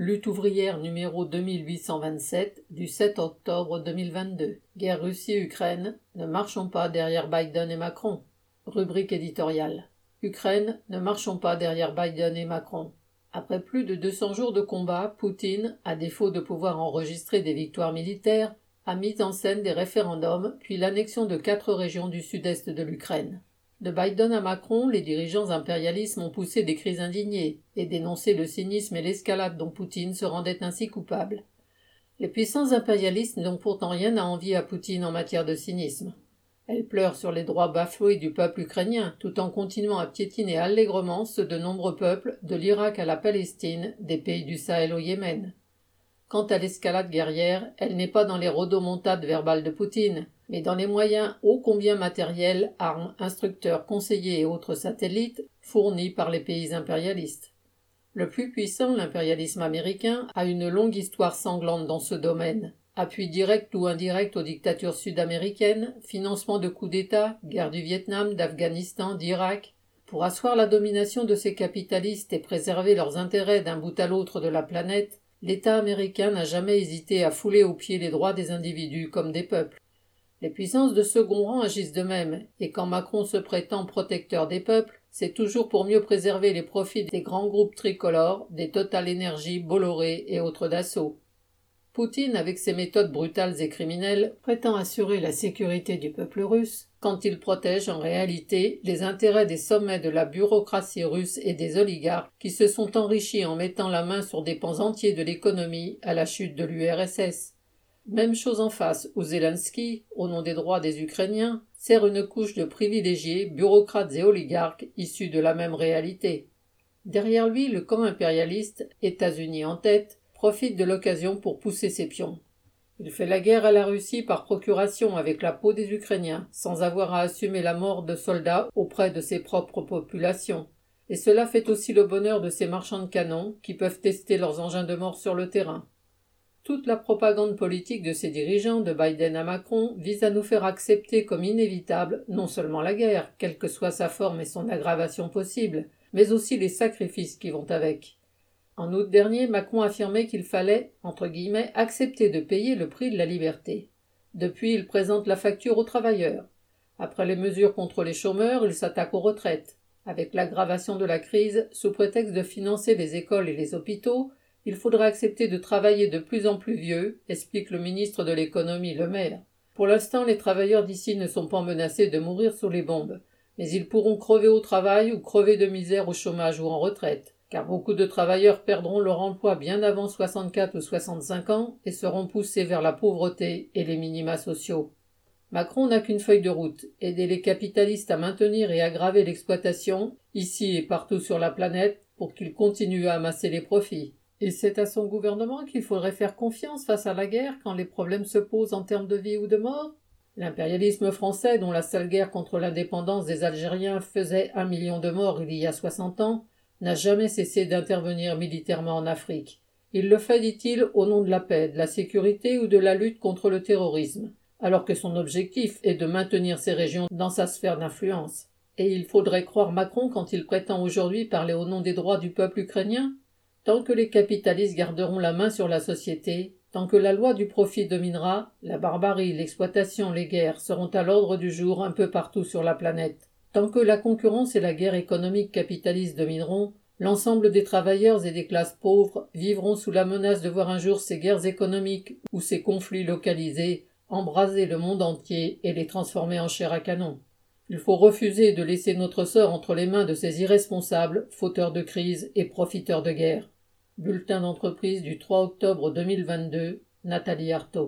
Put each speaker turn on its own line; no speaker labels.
Lutte ouvrière numéro 2827 du 7 octobre 2022. Guerre Russie-Ukraine. Ne marchons pas derrière Biden et Macron. Rubrique éditoriale. Ukraine. Ne marchons pas derrière Biden et Macron. Après plus de 200 jours de combat, Poutine, à défaut de pouvoir enregistrer des victoires militaires, a mis en scène des référendums puis l'annexion de quatre régions du sud-est de l'Ukraine. De Biden à Macron, les dirigeants impérialistes ont poussé des cris indignées et dénoncé le cynisme et l'escalade dont Poutine se rendait ainsi coupable. Les puissances impérialistes n'ont pourtant rien à envier à Poutine en matière de cynisme. Elles pleurent sur les droits bafoués du peuple ukrainien, tout en continuant à piétiner allègrement ceux de nombreux peuples, de l'Irak à la Palestine, des pays du Sahel au Yémen. Quant à l'escalade guerrière, elle n'est pas dans les rodomontades verbales de Poutine, mais dans les moyens ô combien matériels, armes, instructeurs, conseillers et autres satellites fournis par les pays impérialistes. Le plus puissant, l'impérialisme américain, a une longue histoire sanglante dans ce domaine. Appui direct ou indirect aux dictatures sud-américaines, financement de coups d'État, guerre du Vietnam, d'Afghanistan, d'Irak. Pour asseoir la domination de ces capitalistes et préserver leurs intérêts d'un bout à l'autre de la planète, l'État américain n'a jamais hésité à fouler aux pieds les droits des individus comme des peuples. Les puissances de second rang agissent de même, et quand Macron se prétend protecteur des peuples, c'est toujours pour mieux préserver les profits des grands groupes tricolores, des Total Energy, Bolloré et autres Dassault. Poutine, avec ses méthodes brutales et criminelles, prétend assurer la sécurité du peuple russe, quand il protège en réalité les intérêts des sommets de la bureaucratie russe et des oligarques qui se sont enrichis en mettant la main sur des pans entiers de l'économie à la chute de l'URSS. Même chose en face, où Zelensky, au nom des droits des Ukrainiens, sert une couche de privilégiés, bureaucrates et oligarques issus de la même réalité. Derrière lui, le camp impérialiste, États-Unis en tête, profite de l'occasion pour pousser ses pions. Il fait la guerre à la Russie par procuration avec la peau des Ukrainiens, sans avoir à assumer la mort de soldats auprès de ses propres populations. Et cela fait aussi le bonheur de ces marchands de canons qui peuvent tester leurs engins de mort sur le terrain. Toute la propagande politique de ces dirigeants, de Biden à Macron, vise à nous faire accepter comme inévitable non seulement la guerre, quelle que soit sa forme et son aggravation possible, mais aussi les sacrifices qui vont avec. En août dernier, Macron affirmait qu'il fallait, entre guillemets, accepter de payer le prix de la liberté. Depuis, il présente la facture aux travailleurs. Après les mesures contre les chômeurs, il s'attaque aux retraites. Avec l'aggravation de la crise, sous prétexte de financer les écoles et les hôpitaux, il faudra accepter de travailler de plus en plus vieux, explique le ministre de l'économie Le Maire. Pour l'instant, les travailleurs d'ici ne sont pas menacés de mourir sous les bombes, mais ils pourront crever au travail ou crever de misère au chômage ou en retraite, car beaucoup de travailleurs perdront leur emploi bien avant 64 ou 65 ans et seront poussés vers la pauvreté et les minima sociaux. Macron n'a qu'une feuille de route, aider les capitalistes à maintenir et aggraver l'exploitation, ici et partout sur la planète, pour qu'ils continuent à amasser les profits. Et c'est à son gouvernement qu'il faudrait faire confiance face à la guerre quand les problèmes se posent en termes de vie ou de mort L'impérialisme français, dont la sale guerre contre l'indépendance des Algériens faisait un million de morts il y a soixante ans, n'a jamais cessé d'intervenir militairement en Afrique. Il le fait, dit-il, au nom de la paix, de la sécurité ou de la lutte contre le terrorisme, alors que son objectif est de maintenir ces régions dans sa sphère d'influence. Et il faudrait croire Macron quand il prétend aujourd'hui parler au nom des droits du peuple ukrainien Tant que les capitalistes garderont la main sur la société, tant que la loi du profit dominera, la barbarie, l'exploitation, les guerres seront à l'ordre du jour un peu partout sur la planète. Tant que la concurrence et la guerre économique capitaliste domineront, l'ensemble des travailleurs et des classes pauvres vivront sous la menace de voir un jour ces guerres économiques ou ces conflits localisés embraser le monde entier et les transformer en chair à canon. Il faut refuser de laisser notre sort entre les mains de ces irresponsables, fauteurs de crise et profiteurs de guerre. Bulletin d'entreprise du 3 octobre 2022, Nathalie Artaud.